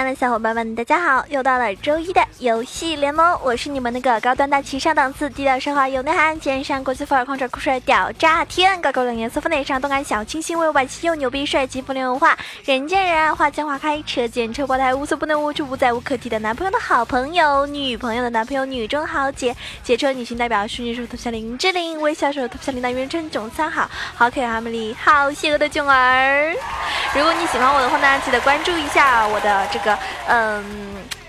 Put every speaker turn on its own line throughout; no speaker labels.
亲爱的小伙伴们，大家好！又到了周一的游戏联盟，我是你们那个高端大气上档次、低调奢华有内涵、肩上国际范儿、狂拽酷帅屌炸天、高高冷颜色、风内上动感小清新、为外气又牛逼、帅气风流文化、人见人爱、花见花开、车见车爆胎、无所不能、无处不在、无可替代男朋友的好朋友、女朋友的男朋友、女中豪杰、杰出女性代表、淑女手头像林志玲、微笑手头像林大元称囧三好、好可爱、好美丽、好邪恶的囧儿。如果你喜欢我的话呢，记得关注一下我的这个 嗯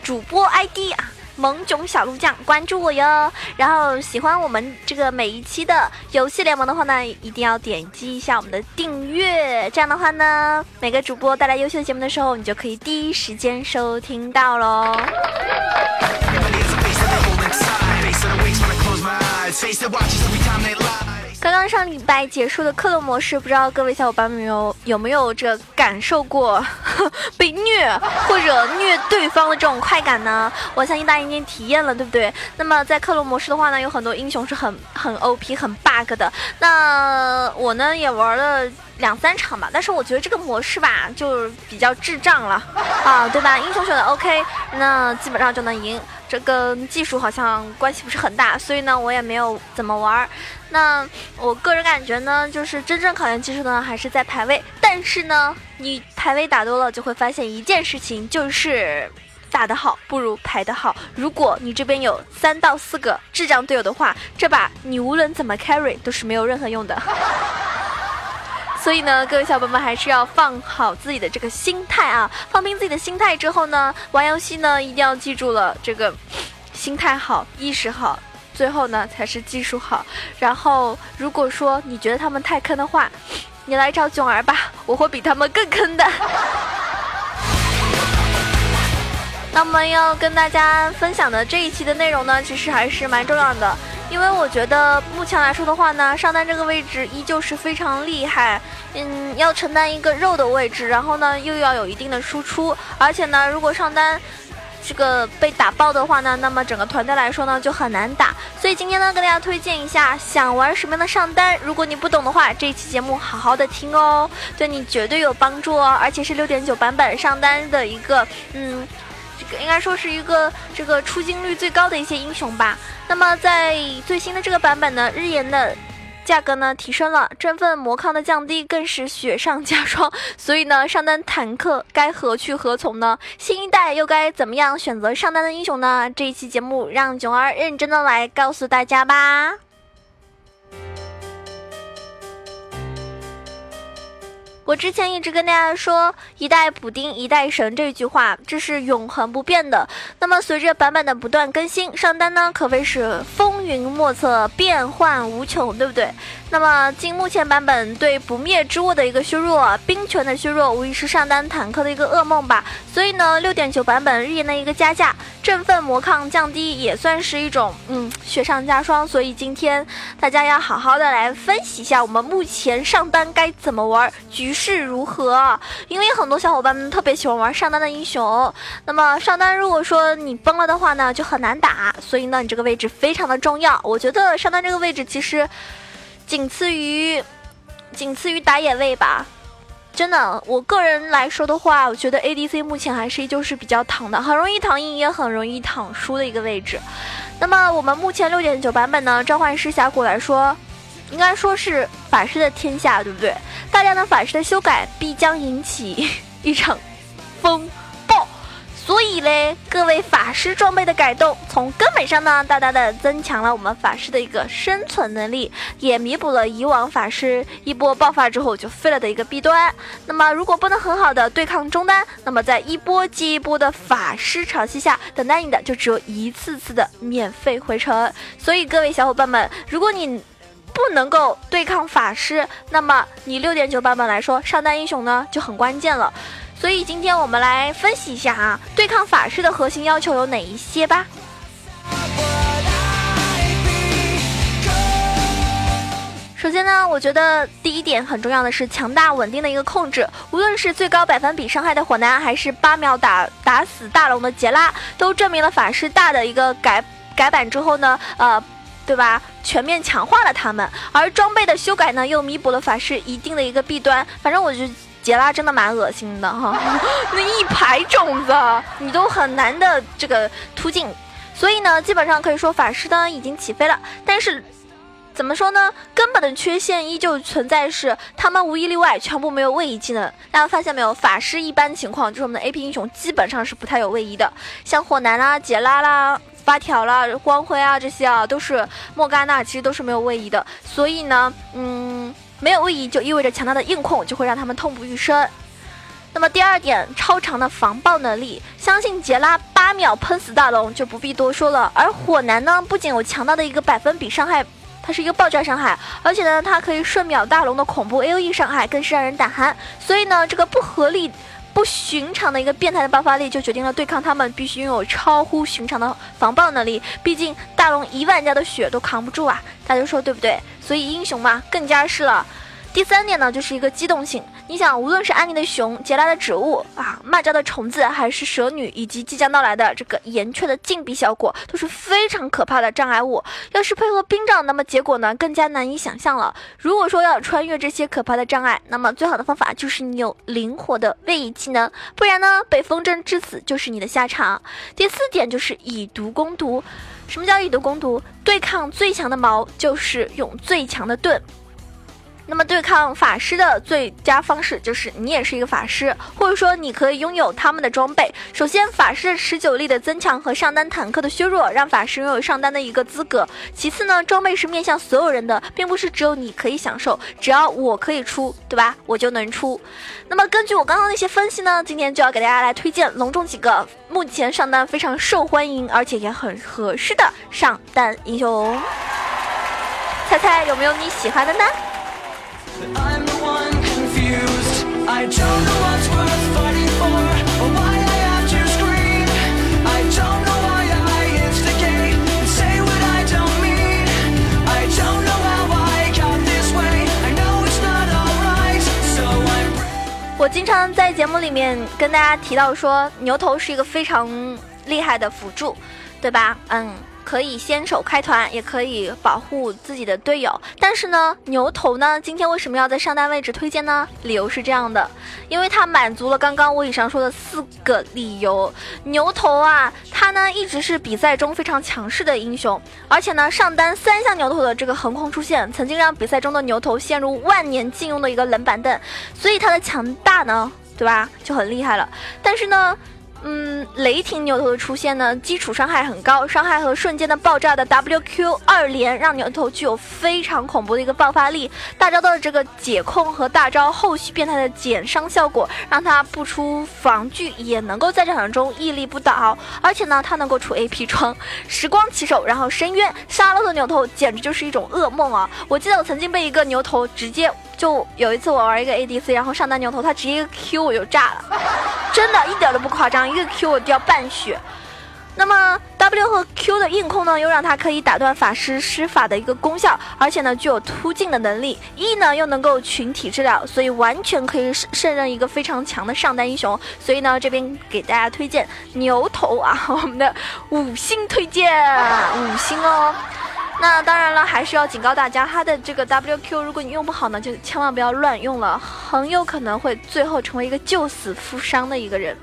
主播 ID 啊，萌囧小鹿酱，关注我哟。然后喜欢我们这个每一期的游戏联盟的话呢，一定要点击一下我们的订阅，这样的话呢，每个主播带来优秀的节目的时候，你就可以第一时间收听到喽。刚刚上礼拜结束的克隆模式，不知道各位小伙伴们有有没有这感受过 被虐或者虐对方的这种快感呢？我相信大家已经体验了，对不对？那么在克隆模式的话呢，有很多英雄是很很 OP、很 bug 的。那我呢也玩了两三场吧，但是我觉得这个模式吧，就比较智障了啊，对吧？英雄选的 OK，那基本上就能赢。这跟技术好像关系不是很大，所以呢，我也没有怎么玩。那我个人感觉呢，就是真正考验技术的呢，还是在排位。但是呢，你排位打多了，就会发现一件事情，就是打得好不如排得好。如果你这边有三到四个智障队友的话，这把你无论怎么 carry 都是没有任何用的。所以呢，各位小伙伴们还是要放好自己的这个心态啊！放平自己的心态之后呢，玩游戏呢一定要记住了这个心态好、意识好，最后呢才是技术好。然后，如果说你觉得他们太坑的话，你来找囧儿吧，我会比他们更坑的。那我们要跟大家分享的这一期的内容呢，其实还是蛮重要的。因为我觉得目前来说的话呢，上单这个位置依旧是非常厉害，嗯，要承担一个肉的位置，然后呢又要有一定的输出，而且呢，如果上单这个被打爆的话呢，那么整个团队来说呢就很难打。所以今天呢，跟大家推荐一下，想玩什么样的上单，如果你不懂的话，这一期节目好好的听哦，对你绝对有帮助哦，而且是六点九版本上单的一个，嗯。应该说是一个这个出镜率最高的一些英雄吧。那么在最新的这个版本呢，日炎的价格呢提升了，振奋魔抗的降低更是雪上加霜。所以呢，上单坦克该何去何从呢？新一代又该怎么样选择上单的英雄呢？这一期节目让囧儿认真的来告诉大家吧。我之前一直跟大家说“一代补丁，一代神”这句话，这是永恒不变的。那么随着版本的不断更新，上单呢可谓是风云莫测，变幻无穷，对不对？那么经目前版本对不灭之握的一个削弱，冰拳的削弱，无疑是上单坦克的一个噩梦吧。所以呢，六点九版本日炎的一个加价，振奋魔抗降低，也算是一种嗯雪上加霜。所以今天大家要好好的来分析一下，我们目前上单该怎么玩，局势。如何？因为很多小伙伴们特别喜欢玩上单的英雄，那么上单如果说你崩了的话呢，就很难打。所以呢，你这个位置非常的重要。我觉得上单这个位置其实仅次于仅次于打野位吧。真的，我个人来说的话，我觉得 ADC 目前还是依旧是比较躺的，很容易躺赢，也很容易躺输的一个位置。那么我们目前六点九版本呢，召唤师峡谷来说。应该说是法师的天下，对不对？大量的法师的修改必将引起一场风，所以嘞，各位法师装备的改动，从根本上呢，大大的增强了我们法师的一个生存能力，也弥补了以往法师一波爆发之后就废了的一个弊端。那么，如果不能很好的对抗中单，那么在一波接一波的法师潮汐下，等待你的就只有一次次的免费回城。所以，各位小伙伴们，如果你不能够对抗法师，那么你六点九版本来说，上单英雄呢就很关键了。所以今天我们来分析一下啊，对抗法师的核心要求有哪一些吧。首先呢，我觉得第一点很重要的是强大稳定的一个控制，无论是最高百分比伤害的火男，还是八秒打打死大龙的杰拉，都证明了法师大的一个改改版之后呢，呃。对吧？全面强化了他们，而装备的修改呢，又弥补了法师一定的一个弊端。反正我就杰拉真的蛮恶心的哈，那一排种子你都很难的这个突进，所以呢，基本上可以说法师呢已经起飞了，但是。怎么说呢？根本的缺陷依旧存在，是他们无一例外全部没有位移技能。大家发现没有？法师一般情况就是我们的 A P 英雄基本上是不太有位移的，像火男啦、杰拉啦、发条啦、光辉啊这些啊，都是莫甘娜，其实都是没有位移的。所以呢，嗯，没有位移就意味着强大的硬控就会让他们痛不欲生。那么第二点，超长的防爆能力，相信杰拉八秒喷死大龙就不必多说了。而火男呢，不仅有强大的一个百分比伤害。它是一个爆炸伤害，而且呢，它可以瞬秒大龙的恐怖 A O E 伤害，更是让人胆寒。所以呢，这个不合理、不寻常的一个变态的爆发力，就决定了对抗他们必须拥有超乎寻常的防爆能力。毕竟大龙一万加的血都扛不住啊，大家说对不对？所以英雄嘛，更加是了。第三点呢，就是一个机动性。你想，无论是安妮的熊、杰拉的植物、蚂蚱的虫子，还是蛇女，以及即将到来的这个岩雀的禁闭效果，都是非常可怕的障碍物。要是配合冰杖，那么结果呢，更加难以想象了。如果说要穿越这些可怕的障碍，那么最好的方法就是你有灵活的位移技能，不然呢，被风筝致死就是你的下场。第四点就是以毒攻毒。什么叫以毒攻毒？对抗最强的矛，就是用最强的盾。那么对抗法师的最佳方式就是你也是一个法师，或者说你可以拥有他们的装备。首先，法师持久力的增强和上单坦克的削弱，让法师拥有上单的一个资格。其次呢，装备是面向所有人的，并不是只有你可以享受，只要我可以出，对吧？我就能出。那么根据我刚刚那些分析呢，今天就要给大家来推荐隆重几个目前上单非常受欢迎，而且也很合适的上单英雄。猜猜有没有你喜欢的呢？我经常在节目里面跟大家提到说，牛头是一个非常厉害的辅助，对吧？嗯。可以先手开团，也可以保护自己的队友。但是呢，牛头呢，今天为什么要在上单位置推荐呢？理由是这样的，因为它满足了刚刚我以上说的四个理由。牛头啊，它呢一直是比赛中非常强势的英雄，而且呢，上单三项牛头的这个横空出现，曾经让比赛中的牛头陷入万年禁用的一个冷板凳，所以它的强大呢，对吧，就很厉害了。但是呢。嗯，雷霆牛头的出现呢，基础伤害很高，伤害和瞬间的爆炸的 WQ 二连，让牛头具有非常恐怖的一个爆发力。大招的这个解控和大招后续变态的减伤效果，让他不出防具也能够在战场中屹立不倒。而且呢，他能够出 AP 装时光骑手，然后深渊沙漏的牛头简直就是一种噩梦啊！我记得我曾经被一个牛头直接。就有一次我玩一个 ADC，然后上单牛头，他直接一个 Q 我就炸了，真的一点都不夸张，一个 Q 我掉半血。那么 W 和 Q 的硬控呢，又让他可以打断法师施法的一个功效，而且呢具有突进的能力。E 呢又能够群体治疗，所以完全可以胜任一个非常强的上单英雄。所以呢这边给大家推荐牛头啊，我们的五星推荐，五星哦。那当然了，还是要警告大家，他的这个 WQ，如果你用不好呢，就千万不要乱用了，很有可能会最后成为一个救死扶伤的一个人。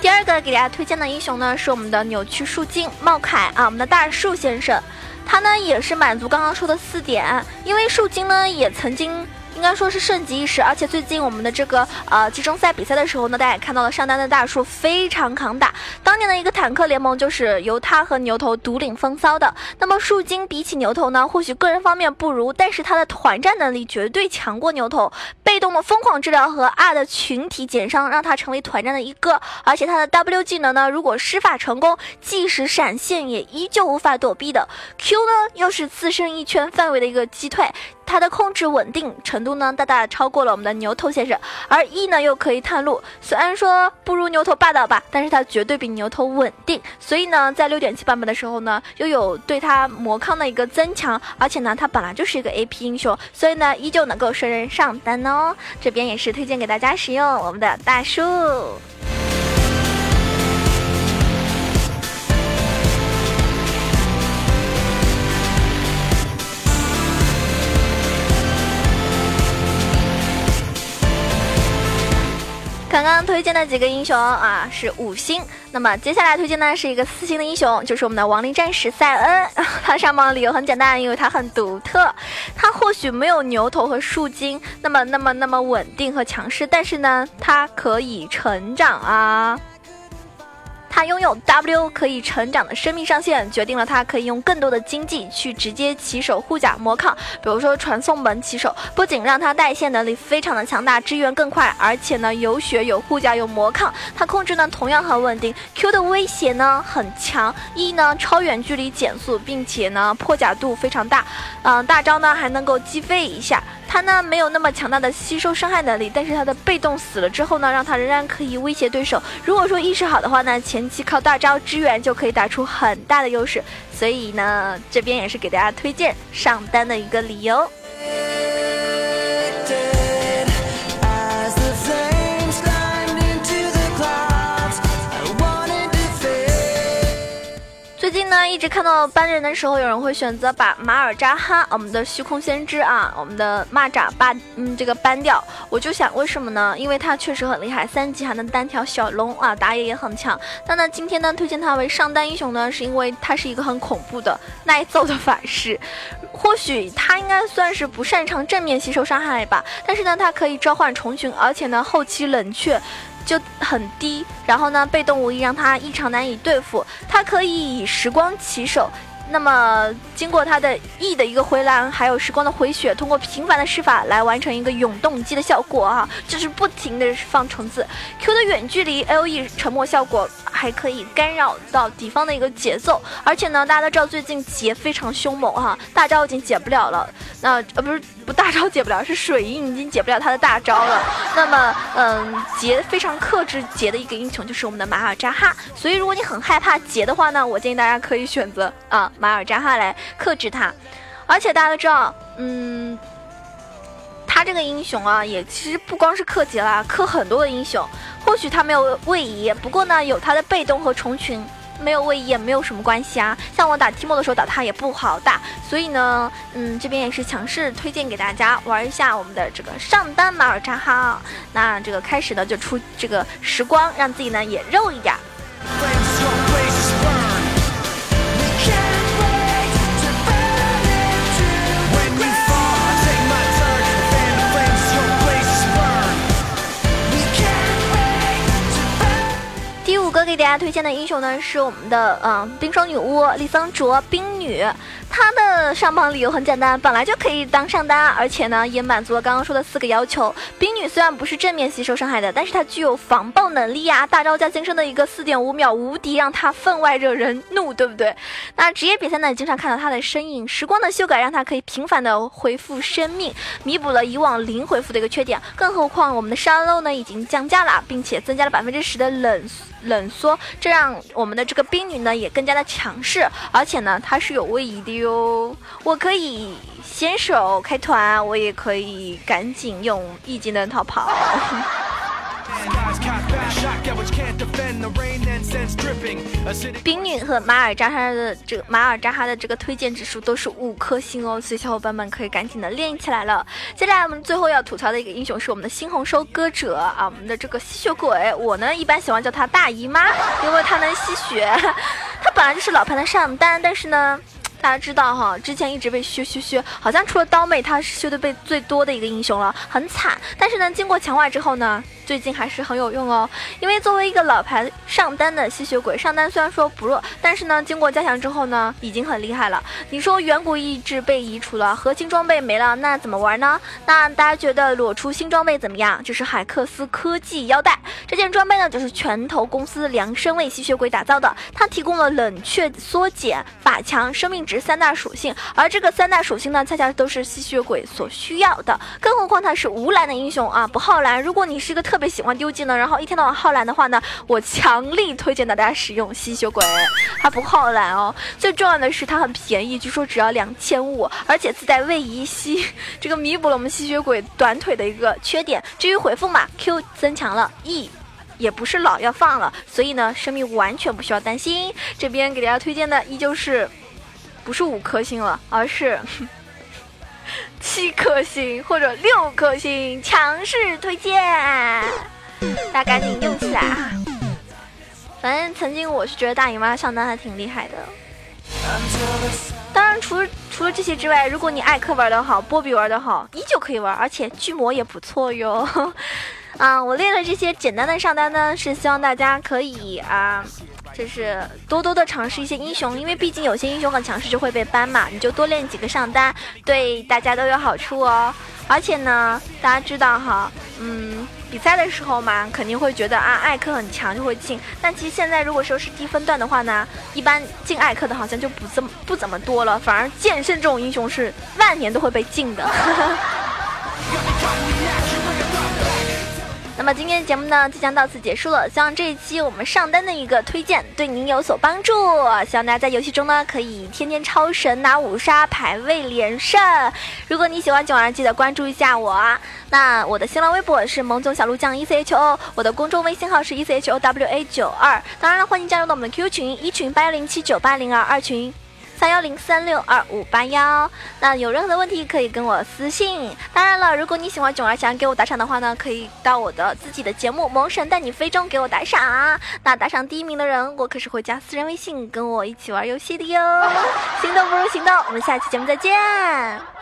第二个给大家推荐的英雄呢，是我们的扭曲树精茂凯啊，我们的大树先生，他呢也是满足刚刚说的四点，因为树精呢也曾经。应该说是盛极一时，而且最近我们的这个呃集中赛比赛的时候呢，大家也看到了上单的大树非常抗打。当年的一个坦克联盟就是由他和牛头独领风骚的。那么树精比起牛头呢，或许个人方面不如，但是他的团战能力绝对强过牛头。被动的疯狂治疗和 R 的群体减伤，让他成为团战的一个。而且他的 W 技能呢，如果施法成功，即使闪现也依旧无法躲避的。Q 呢，又是自身一圈范围的一个击退。它的控制稳定程度呢，大大超过了我们的牛头先生，而 E 呢又可以探路，虽然说不如牛头霸道吧，但是它绝对比牛头稳定，所以呢，在六点七版本的时候呢，又有对它魔抗的一个增强，而且呢，它本来就是一个 AP 英雄，所以呢，依旧能够胜任上单哦。这边也是推荐给大家使用我们的大树。刚刚推荐的几个英雄啊是五星，那么接下来推荐呢是一个四星的英雄，就是我们的亡灵战士塞恩。他上榜的理由很简单，因为他很独特。他或许没有牛头和树精那么那么那么稳定和强势，但是呢，他可以成长啊。他拥有 W 可以成长的生命上限，决定了他可以用更多的经济去直接起手护甲魔抗，比如说传送门起手，不仅让他带线能力非常的强大，支援更快，而且呢有血有护甲有魔抗，他控制呢同样很稳定，Q 的威胁呢很强，E 呢超远距离减速，并且呢破甲度非常大，嗯大招呢还能够击飞一下。他呢没有那么强大的吸收伤害能力，但是他的被动死了之后呢，让他仍然可以威胁对手。如果说意识好的话呢，前期靠大招支援就可以打出很大的优势。所以呢，这边也是给大家推荐上单的一个理由。一直看到搬人的时候，有人会选择把马尔扎哈，我们的虚空先知啊，我们的蚂蚱把，嗯，这个搬掉。我就想，为什么呢？因为他确实很厉害，三级还能单挑小龙啊，打野也很强。那呢，今天呢，推荐他为上单英雄呢，是因为他是一个很恐怖的耐揍的法师。或许他应该算是不擅长正面吸收伤害吧，但是呢，他可以召唤虫群，而且呢，后期冷却。就很低，然后呢，被动无疑让他异常难以对付。他可以以时光起手。那么，经过他的 E 的一个回蓝，还有时光的回血，通过频繁的施法来完成一个永动机的效果啊，就是不停的放虫子。Q 的远距离 LE 沉默效果还可以干扰到敌方的一个节奏，而且呢，大家都知道最近劫非常凶猛哈，大招已经解不了了。那呃不是不大招解不了，是水印已经解不了他的大招了。那么嗯，劫非常克制劫的一个英雄就是我们的马尔扎哈。所以如果你很害怕劫的话呢，我建议大家可以选择啊。马尔扎哈来克制他，而且大家都知道，嗯，他这个英雄啊，也其实不光是克杰啦，克很多的英雄。或许他没有位移，不过呢，有他的被动和虫群，没有位移也没有什么关系啊。像我打提莫的时候打他也不好打，所以呢，嗯，这边也是强势推荐给大家玩一下我们的这个上单马尔扎哈。那这个开始呢就出这个时光，让自己呢也肉一点。哥给大家推荐的英雄呢是我们的嗯冰霜女巫丽桑卓冰女，她的上榜理由很简单，本来就可以当上单，而且呢也满足了刚刚说的四个要求。冰女虽然不是正面吸收伤害的，但是她具有防爆能力呀，大招加金身的一个四点五秒无敌，让她分外惹人怒，对不对？那职业比赛呢，经常看到她的身影。时光的修改让她可以频繁的回复生命，弥补了以往零回复的一个缺点。更何况我们的沙漏呢已经降价了，并且增加了百分之十的冷。冷缩，这让我们的这个冰女呢也更加的强势，而且呢她是有位移的哟。我可以先手开团，我也可以赶紧用一技能逃跑。冰女和马尔扎哈的这个马尔扎哈的这个推荐指数都是五颗星哦，所以小伙伴们可以赶紧的练起来了。接下来我们最后要吐槽的一个英雄是我们的猩红收割者啊，我们的这个吸血鬼，我呢一般喜欢叫他大姨妈，因为他能吸血。他本来就是老盘的上单，但是呢。大家知道哈，之前一直被削削削，好像除了刀妹，他是削的被最多的一个英雄了，很惨。但是呢，经过强化之后呢，最近还是很有用哦。因为作为一个老牌上单的吸血鬼，上单虽然说不弱，但是呢，经过加强之后呢，已经很厉害了。你说远古意志被移除了，核心装备没了，那怎么玩呢？那大家觉得裸出新装备怎么样？就是海克斯科技腰带这件装备呢，就是拳头公司量身为吸血鬼打造的，它提供了冷却、缩减、法强、生命。值三大属性，而这个三大属性呢，恰恰都是吸血鬼所需要的。更何况他是无蓝的英雄啊，不耗蓝。如果你是一个特别喜欢丢技能，然后一天到晚耗蓝的话呢，我强力推荐大家使用吸血鬼，它不耗蓝哦。最重要的是它很便宜，据说只要两千五，而且自带位移吸，这个弥补了我们吸血鬼短腿的一个缺点。至于回复嘛，Q 增强了，E 也不是老要放了，所以呢，生命完全不需要担心。这边给大家推荐的依旧是。不是五颗星了，而是七颗星或者六颗星，强势推荐。大家赶紧用起来啊！反正曾经我是觉得大姨妈上单还挺厉害的。当然，除了除了这些之外，如果你艾克玩的好，波比玩的好，依旧可以玩，而且巨魔也不错哟。啊，我列了这些简单的上单呢，是希望大家可以啊。就是多多的尝试一些英雄，因为毕竟有些英雄很强势就会被 ban 嘛，你就多练几个上单，对大家都有好处哦。而且呢，大家知道哈，嗯，比赛的时候嘛，肯定会觉得啊，艾克很强就会进，但其实现在如果说是低分段的话呢，一般进艾克的好像就不这么不怎么多了，反而剑圣这种英雄是万年都会被禁的。那么今天的节目呢，即将到此结束了。希望这一期我们上单的一个推荐对您有所帮助。希望大家在游戏中呢，可以天天超神拿五杀，排位连胜。如果你喜欢九儿，记得关注一下我。那我的新浪微博是萌总小鹿酱 E C H O，我的公众微信号是 E C H O W A 九二。当然了，欢迎加入到我们的 QQ 群，一群八幺零七九八零二，二群。三幺零三六二五八幺，那有任何的问题可以跟我私信。当然了，如果你喜欢囧儿想要给我打赏的话呢，可以到我的自己的节目《萌神带你飞》中给我打赏。那打赏第一名的人，我可是会加私人微信跟我一起玩游戏的哟。心动不如行动，我们下期节目再见。